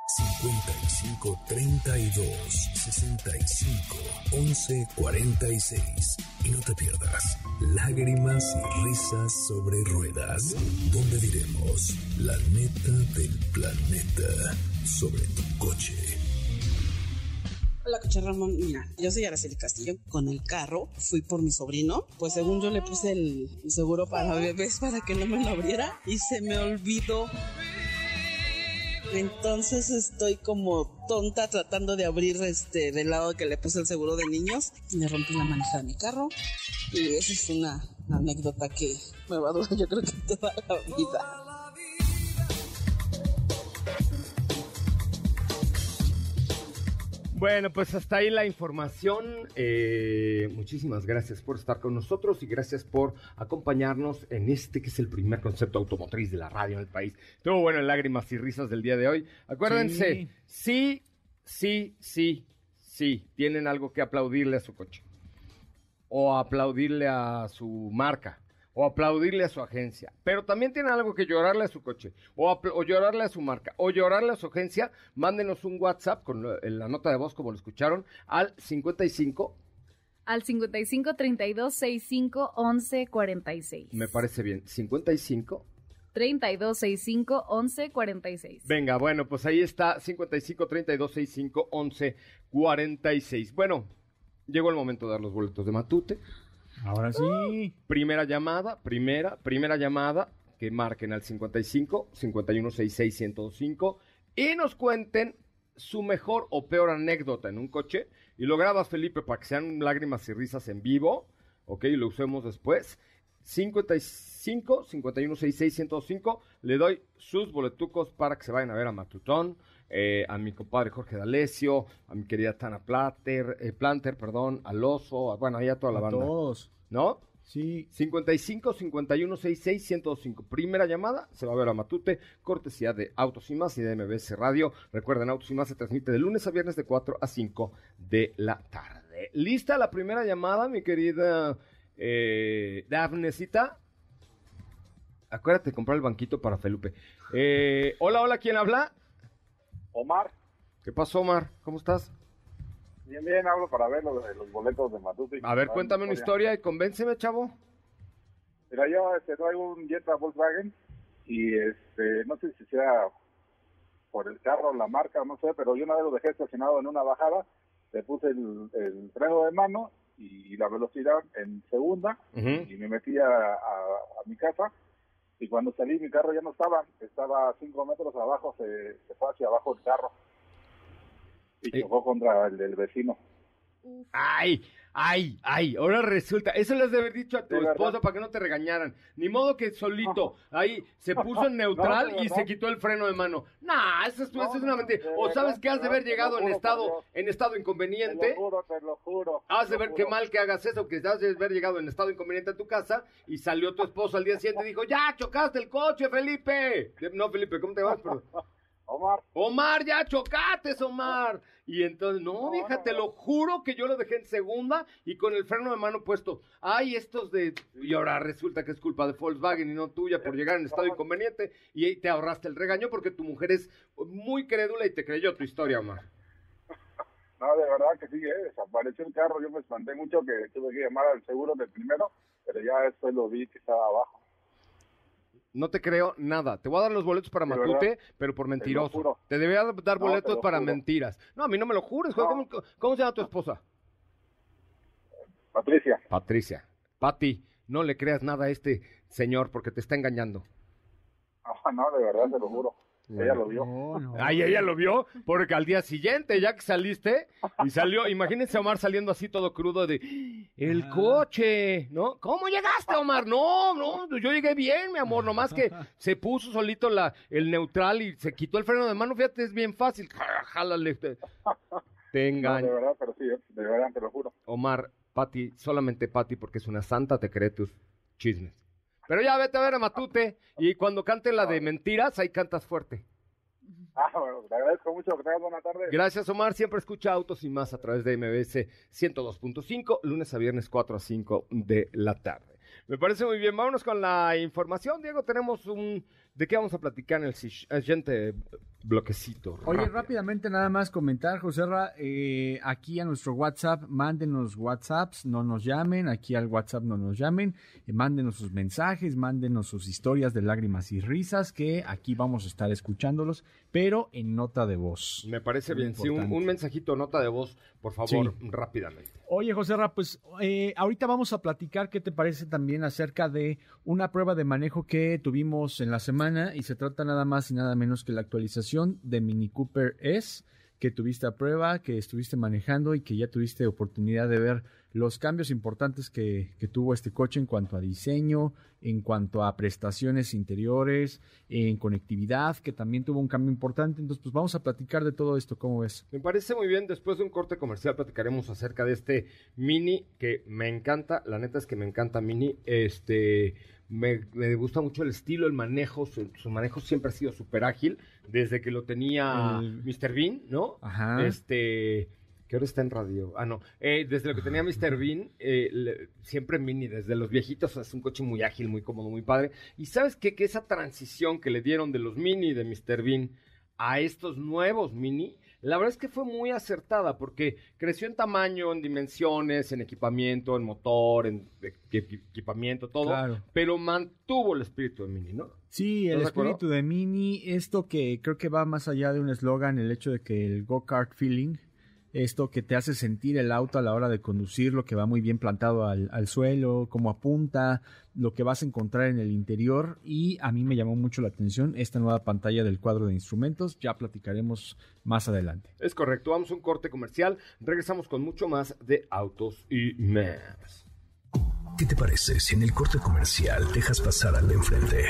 55 32 65 11 46 y no te pierdas lágrimas y risas sobre ruedas donde diremos la neta del planeta sobre tu coche Hola, Coche Ramón. Mira, yo soy Araceli Castillo. Con el carro fui por mi sobrino. Pues según yo le puse el seguro para bebés para que no me lo abriera y se me olvidó. Entonces estoy como tonta tratando de abrir este del lado que le puse el seguro de niños. Le rompí la manija de mi carro. Y esa es una anécdota que me va a durar yo creo que toda la vida. Bueno, pues hasta ahí la información. Eh, muchísimas gracias por estar con nosotros y gracias por acompañarnos en este que es el primer concepto automotriz de la radio en el país. Estuvo bueno en lágrimas y risas del día de hoy. Acuérdense, sí, sí, sí, sí, tienen algo que aplaudirle a su coche. O aplaudirle a su marca. O aplaudirle a su agencia. Pero también tienen algo que llorarle a su coche. O, o llorarle a su marca. O llorarle a su agencia. Mándenos un WhatsApp con la, la nota de voz, como lo escucharon, al 55. Al 55 32 65 11 46. Me parece bien. 55. 32 65 11 46. Venga, bueno, pues ahí está. 55 32 65 11 46. Bueno, llegó el momento de dar los boletos de Matute. Ahora sí. Primera llamada, primera, primera llamada, que marquen al 55 51 66 1025 y nos cuenten su mejor o peor anécdota en un coche. Y lo grabas, Felipe, para que sean lágrimas y risas en vivo, ¿ok? Y lo usemos después. 55 51 66 105. Le doy sus boletucos para que se vayan a ver a Matutón, eh, a mi compadre Jorge D'Alessio, a mi querida Tana Plater, eh, Planter, perdón, al Oso, a- bueno, ahí a toda la A banda. todos. ¿No? Sí. 55 51 66 105. Primera llamada, se va a ver a Matute, cortesía de Autos y Más y de MBS Radio. Recuerden, Autos y Más se transmite de lunes a viernes de 4 a 5 de la tarde. ¿Lista la primera llamada, mi querida eh, Dafnesita? Acuérdate de comprar el banquito para Felupe. Eh, hola, hola, ¿quién habla? Omar, ¿Qué pasó, Omar? ¿Cómo estás? bien, bien, hablo para ver los boletos de Matute. A ver, cuéntame una historia y convénceme, chavo. Mira, yo este, traigo un Jetta Volkswagen y este, no sé si sea por el carro, la marca, no sé, pero yo una vez lo dejé estacionado en una bajada, le puse el, el freno de mano y la velocidad en segunda y me metí a, a- a mi casa y cuando salí mi carro ya no estaba, estaba cinco metros abajo, se, se fue hacia abajo el carro y chocó contra el del vecino. Ay, ay, ay, ahora resulta, eso les de haber dicho a tu esposa para que no te regañaran. Ni modo que solito, ahí se puso en neutral No, y se quitó el freno de mano. Nah, eso es, eso es una no, mentira. O sabes que has de haber te llegado en juro estado, en estado Te inconveniente. lo juro, te lo juro. Has te de ver qué mal que hagas eso, que has de haber llegado en estado inconveniente a tu casa y salió tu esposo al día siguiente y dijo, ya chocaste el coche, Felipe. No, Felipe, ¿cómo te llamas? Perdón. Omar, Omar, ya chocates, Omar. Y entonces, no, vieja, te lo juro que yo lo dejé en segunda y con el freno de mano puesto. Ay, estos de. Y ahora resulta que es culpa de Volkswagen y no tuya por llegar en estado inconveniente. Y ahí te ahorraste el regaño porque tu mujer es muy crédula y te creyó tu historia, Omar. no, de verdad que sí, eh, desapareció el carro, yo me espanté mucho que tuve que llamar al seguro del primero, pero ya después lo vi que estaba abajo. No te creo nada. Te voy a dar los boletos para Matute, verdad. pero por Te mentiroso. juro. Te debía dar No, te boletos para juro. mentiras. No, a mí no me lo jures. No. ¿Cómo, ¿Cómo se llama tu esposa? Patricia, Patricia. Pati, no le creas nada a este señor porque te está engañando. ah, no, de verdad, te lo juro. Ella lo vio. No, no. Ay, ella lo vio, porque al día siguiente, ya que saliste, y salió, imagínense a Omar saliendo así todo crudo de, el Ajá. coche, ¿no? ¿Cómo llegaste, Omar? No, no, yo llegué bien, mi amor, nomás que se puso solito la, el neutral y se quitó el freno de mano, fíjate, es bien fácil, jálale, te, te No, de engaño. verdad, pero sí, eh, de verdad, te lo juro. Omar, Pati, solamente Pati, porque es una santa, te cree tus chismes. Pero ya vete a ver a Matute, y cuando cante la de mentiras, ahí cantas fuerte. Ah, bueno, te agradezco mucho, que tengas buena tarde. Gracias, Omar. Siempre escucha Autos y más a través de MBS 102.5, lunes a viernes 4 a 5 de la tarde. Me parece muy bien. Vámonos con la información, Diego. Tenemos un... ¿De qué vamos a platicar en el siguiente bloquecito? Oye, Rápido. rápidamente nada más comentar, José Ra, eh, aquí a nuestro WhatsApp, mándenos WhatsApps, no nos llamen, aquí al WhatsApp no nos llamen, eh, mándenos sus mensajes, mándenos sus historias de lágrimas y risas, que aquí vamos a estar escuchándolos, pero en nota de voz. Me parece Muy bien. Sí, un mensajito, nota de voz, por favor, rápidamente. Oye, José Ra, pues eh, ahorita vamos a platicar qué te parece también acerca de una prueba de manejo que tuvimos en la semana y se trata nada más y nada menos que la actualización de Mini Cooper S que tuviste a prueba, que estuviste manejando y que ya tuviste oportunidad de ver los cambios importantes que, que tuvo este coche en cuanto a diseño, en cuanto a prestaciones interiores, en conectividad, que también tuvo un cambio importante. Entonces, pues vamos a platicar de todo esto, ¿cómo ves? Me parece muy bien. Después de un corte comercial platicaremos acerca de este Mini que me encanta. La neta es que me encanta Mini. Este, me, me gusta mucho el estilo, el manejo. Su, su manejo siempre ha sido súper ágil. Desde que lo tenía El- Mr. Bean, ¿no? Ajá. Este, que ahora está en radio. Ah, no. Eh, desde lo que tenía Mr. Bean, eh, le- siempre Mini, desde los viejitos, es un coche muy ágil, muy cómodo, muy padre. Y sabes qué? que esa transición que le dieron de los Mini de Mr. Bean a estos nuevos Mini, la verdad es que fue muy acertada porque creció en tamaño, en dimensiones, en equipamiento, en motor, en equi- equipamiento, todo, Claro. pero mantuvo el espíritu de Mini, ¿no? Sí, el espíritu de Mini, esto que creo que va más allá de un eslogan, el hecho de que el go-kart feeling, esto que te hace sentir el auto a la hora de conducirlo, que va muy bien plantado al, al suelo, cómo apunta, lo que vas a encontrar en el interior y a mí me llamó mucho la atención esta nueva pantalla del cuadro de instrumentos, ya platicaremos más adelante. Es correcto, vamos a un corte comercial, regresamos con mucho más de autos y más. ¿Qué te parece si en el corte comercial dejas pasar al de enfrente?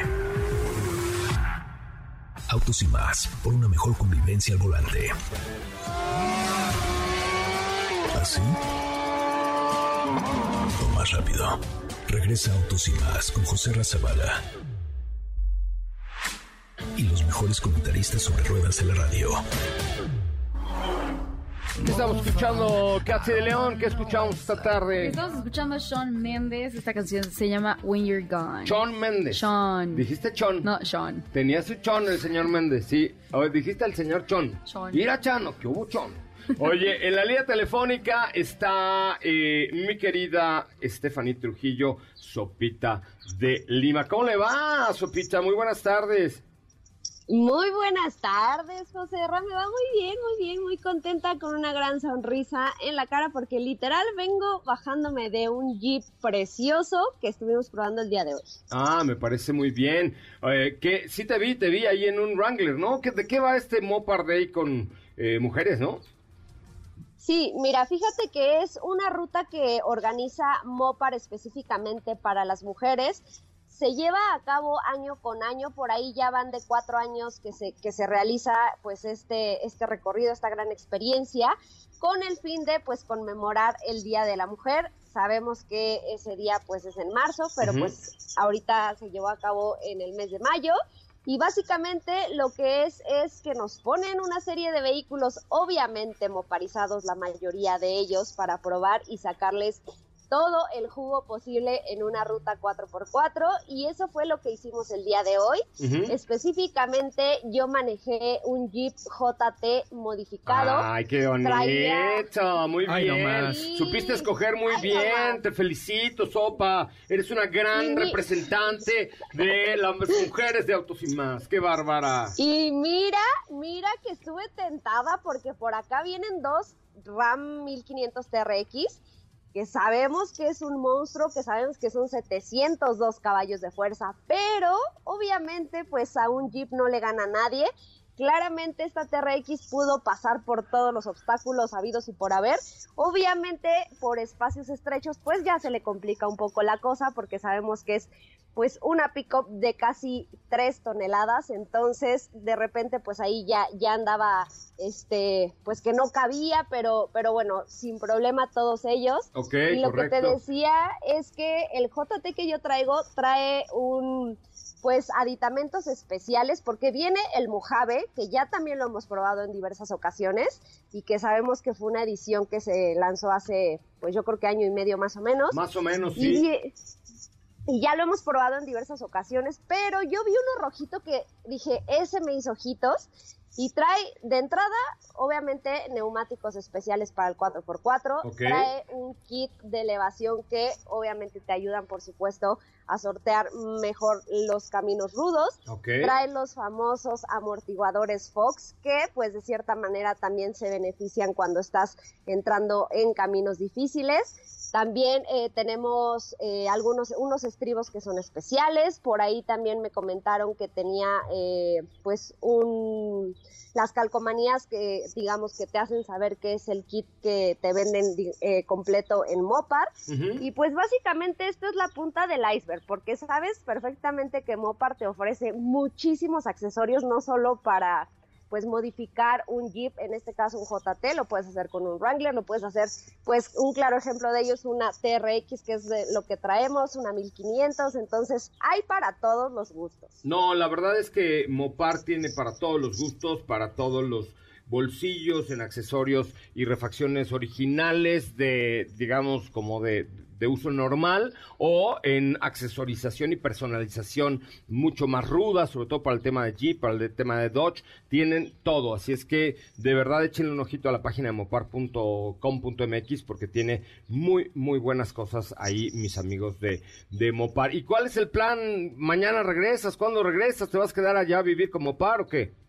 Autos y más, por una mejor convivencia al volante. ¿Así? O más rápido. Regresa Autos y más con José Razabala. Y los mejores comentaristas sobre ruedas de la radio. Estamos escuchando Katy de León. ¿Qué escuchamos esta tarde? Estamos escuchando a Sean Méndez. Esta canción se llama When You're Gone. Sean Méndez. Sean. ¿Dijiste Chon? No, Sean. Tenía su Chon el señor Méndez, sí. Oye, dijiste al señor Chon. Chon. Mira, Chano, que hubo Chon. Oye, en la línea telefónica está eh, mi querida Stephanie Trujillo, Sopita de Lima. ¿Cómo le va, Sopita? Muy buenas tardes. Muy buenas tardes, José Ra. Me va muy bien, muy bien, muy contenta con una gran sonrisa en la cara porque literal vengo bajándome de un Jeep precioso que estuvimos probando el día de hoy. Ah, me parece muy bien. Eh, que sí te vi, te vi ahí en un Wrangler, ¿no? ¿Que- ¿De qué va este Mopar Day con eh, mujeres, no? Sí, mira, fíjate que es una ruta que organiza Mopar específicamente para las mujeres. Se lleva a cabo año con año, por ahí ya van de cuatro años que se, que se realiza pues este, este recorrido, esta gran experiencia, con el fin de pues conmemorar el Día de la Mujer. Sabemos que ese día pues es en marzo, pero pues ahorita se llevó a cabo en el mes de mayo. Y básicamente lo que es es que nos ponen una serie de vehículos, obviamente moparizados la mayoría de ellos, para probar y sacarles todo el jugo posible en una ruta 4x4 y eso fue lo que hicimos el día de hoy. Específicamente yo manejé un Jeep JT modificado. Ay, qué Traía- bonito, muy Ay, bien. nomás. Supiste escoger muy bien, te felicito, Sopa. Eres una gran mi- representante de las mujeres de Autos y Más. Qué bárbara. Y mira, mira que estuve tentada porque por acá vienen dos Ram 1500 TRX que sabemos que es un monstruo, que sabemos que son 702 caballos de fuerza, pero obviamente pues a un Jeep no le gana a nadie. Claramente esta TRX pudo pasar por todos los obstáculos habidos y por haber. Obviamente por espacios estrechos pues ya se le complica un poco la cosa porque sabemos que es pues una pickup de casi 3 toneladas, entonces de repente pues ahí ya, ya andaba este pues que no cabía, pero, pero bueno, sin problema todos ellos. Ok, y lo que te decía es que el JT que yo traigo trae un pues aditamentos especiales porque viene el Mojave, que ya también lo hemos probado en diversas ocasiones y que sabemos que fue una edición que se lanzó hace pues yo creo que año y medio más o menos. Más o menos, sí. y ya lo hemos probado en diversas ocasiones, pero yo vi uno rojito que dije, ese me hizo ojitos. Y trae de entrada, obviamente, neumáticos especiales para el 4x4. Ok. Trae un kit de elevación que obviamente te ayudan, por supuesto, a sortear mejor los caminos rudos. Ok. Trae los famosos amortiguadores Fox, que pues de cierta manera también se benefician cuando estás entrando en caminos difíciles. También eh, tenemos eh, algunos unos estribos que son especiales. Por ahí también me comentaron que tenía eh, pues un las calcomanías que digamos que te hacen saber que es el kit que te venden eh, completo en Mopar. Y pues básicamente esto es la punta del iceberg, porque sabes perfectamente que Mopar te ofrece muchísimos accesorios, no solo para pues modificar un Jeep, en este caso un JT, lo puedes hacer con un Wrangler, lo puedes hacer, pues un claro ejemplo de ello es una TRX, que es de lo que traemos, una 1500, entonces hay para todos los gustos. No, la verdad es que Mopar tiene para todos los gustos, para todos los bolsillos, en accesorios y refacciones originales de, digamos, como de, de uso normal o en accesorización y personalización mucho más ruda, sobre todo para el tema de Jeep, para el tema de Dodge, tienen todo. Así es que de verdad échenle un ojito a la página de mopar.com.mx porque tiene muy, muy buenas cosas ahí, mis amigos de, de Mopar. ¿Y cuál es el plan? ¿Mañana regresas? ¿Cuándo regresas? ¿Te vas a quedar allá a vivir con Mopar o qué?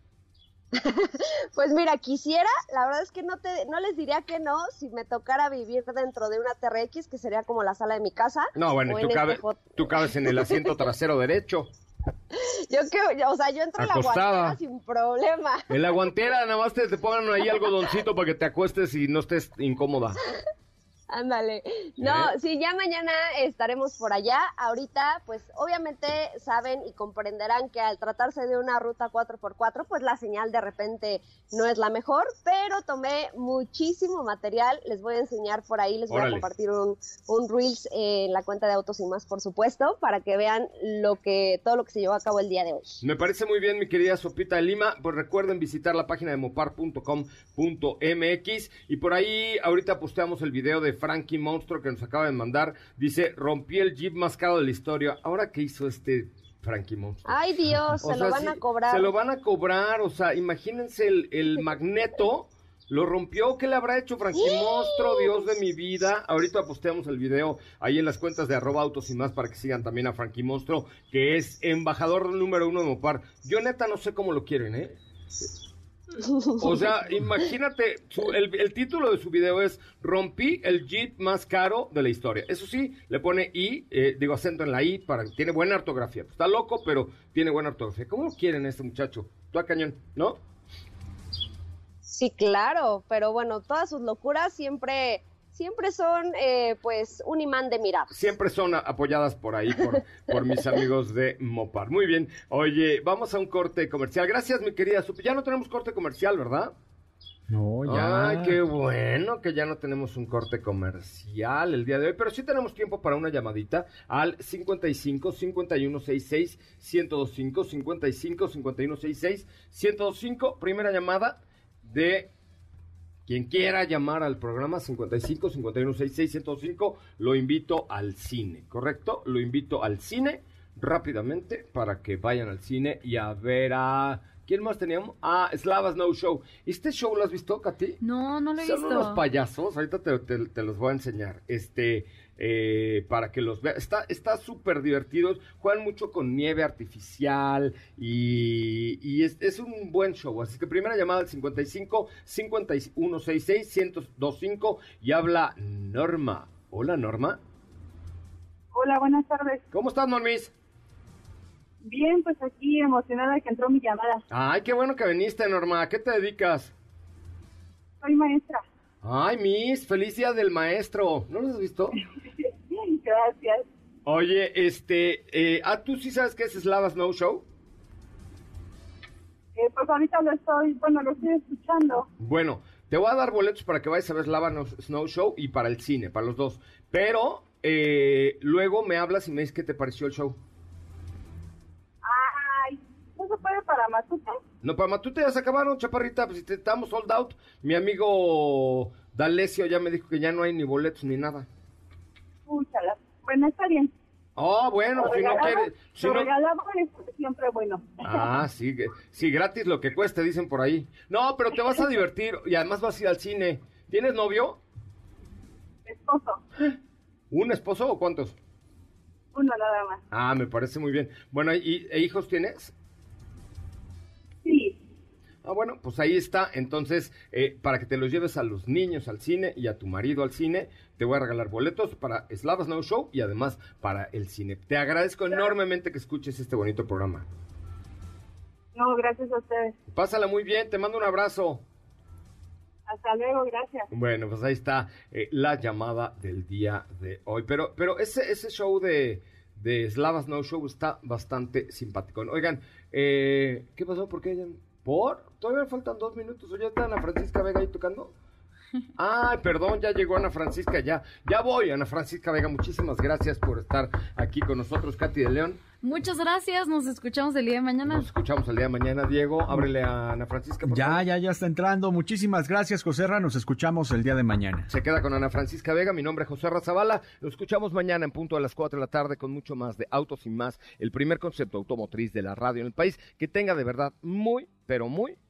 Pues mira, quisiera, la verdad es que no te, no les diría que no si me tocara vivir dentro de una TRX, que sería como la sala de mi casa. No, bueno, tú, cabe- este J- tú cabes en el asiento trasero derecho. Yo que, o sea, yo entro en la guantera sin problema. En la guantera nada más te, te pongan ahí algodoncito para que te acuestes y no estés incómoda. Ándale. No, ¿Eh? sí, ya mañana estaremos por allá. Ahorita, pues obviamente saben y comprenderán que al tratarse de una ruta 4x4, pues la señal de repente no es la mejor, pero tomé muchísimo material. Les voy a enseñar por ahí, les voy Órale. a compartir un, un Reels en la cuenta de Autos y Más, por supuesto, para que vean lo que, todo lo que se llevó a cabo el día de hoy. Me parece muy bien, mi querida Sopita de Lima. Pues recuerden visitar la página de mopar.com.mx y por ahí ahorita posteamos el video de Frankie Monstruo que nos acaba de mandar. Dice, rompí el jeep más caro de la historia. ¿Ahora qué hizo este Frankie Monstruo? Ay Dios, O se sea, lo van sí, a cobrar. Se lo van a cobrar, o sea, imagínense el, el magneto. Lo rompió, ¿qué le habrá hecho Frankie Monstruo, Dios de mi vida? Ahorita posteamos el video ahí en las cuentas de arroba autos y más para que sigan también a Frankie Monstruo, que es embajador número uno de Mopar. Yo neta no sé cómo lo quieren, ¿eh? O sea, imagínate, su- el, el título de su video es Rompí el Jeep más caro de la historia. Eso sí, le pone I, eh, digo acento en la I, para tiene buena ortografía. Está loco, pero tiene buena ortografía. ¿Cómo lo quieren este muchacho? Tú a cañón, ¿no? Sí, claro, pero bueno, todas sus locuras siempre, siempre son, eh, pues, un imán de miradas. Siempre son apoyadas por ahí, por, por mis amigos de Mopar. Muy bien. Oye, vamos a un corte comercial. Gracias, mi querida Supi. Ya no tenemos corte comercial, ¿verdad? No, ya. Ay, qué bueno que ya no tenemos un corte comercial el día de hoy, pero sí tenemos tiempo para una llamadita al 55 5166 1025 55 5166 1025. Primera llamada de quien quiera llamar al programa 55 5166 1025. Lo invito al cine, ¿correcto? Lo invito al cine rápidamente para que vayan al cine y a ver a. ¿Quién más teníamos? Ah, Slava Snow Show. ¿Este show lo has visto, Katy? No, no lo he Son visto. unos payasos, ahorita te, te- te los voy a enseñar, este, eh, para que los veas. Está está súper divertidos, juegan mucho con nieve artificial y, y es, es un buen show. Así que primera llamada al 55 5166 1025 y habla Norma. Hola, Norma. Hola, buenas tardes. ¿Cómo estás, Normis? Bien, pues aquí emocionada que entró mi llamada. Ay, qué bueno que viniste, Norma. ¿A qué te dedicas? Soy maestra. Ay, Miss, feliz día del maestro. ¿No lo has visto? Gracias. Oye, este, eh, ah, ¿tú sí sabes qué es Slava Snow Show? Eh, pues ahorita lo estoy, bueno, lo estoy escuchando. Bueno, te voy a dar boletos para que vayas a ver Slava No- Snow Show y para el cine, para los dos. Pero eh, luego me hablas y me dices qué te pareció el show. ¿No se puede para Matute? No, para Matute ya se acabaron, chaparrita, pues si te estamos sold out. Mi amigo D'Alessio ya me dijo que ya no hay ni boletos ni nada. Escúchala. Bueno, está bien. Oh, bueno, Lo si no quieres... Si lo no... regalado es siempre bueno. Ah, sí, sí, gratis lo que cueste, dicen por ahí. No, pero te vas a divertir y además vas a ir al cine. ¿Tienes novio? Esposo, ¿Un esposo o cuántos? uno nada más. Ah, me parece muy bien. Bueno, ¿y e hijos tienes? Ah, bueno, pues ahí está. Entonces, eh, para que te los lleves a los niños al cine y a tu marido al cine, te voy a regalar boletos para Slava Snow Show y además para el cine. Te agradezco enormemente que escuches este bonito programa. No, gracias a ustedes. Pásala muy bien, te mando un abrazo. Hasta luego, gracias. Bueno, pues ahí está eh, la llamada del día de hoy. Pero, pero ese, ese show de, de Slava Snow Show está bastante simpático. Oigan, eh, ¿qué pasó? ¿Por qué? ¿Por? Todavía faltan dos minutos. ¿O ya está Ana Francisca Vega ahí tocando? Ay, perdón, ya llegó Ana Francisca, ya. Ya voy, Ana Francisca Vega. Muchísimas gracias por estar aquí con nosotros, Katy de León. Muchas gracias, nos escuchamos el día de mañana. Nos escuchamos el día de mañana. Diego, ábrele a Ana Francisca. por Ya, favor. ya, ya está entrando. Muchísimas gracias, Joserra. Nos escuchamos el día de mañana. Se queda con Ana Francisca Vega, mi nombre es José Razabala. Lo escuchamos mañana en punto a las 4 de la tarde con mucho más de Autos y más, el primer concepto automotriz de la radio en el país. Que tenga de verdad muy, pero muy,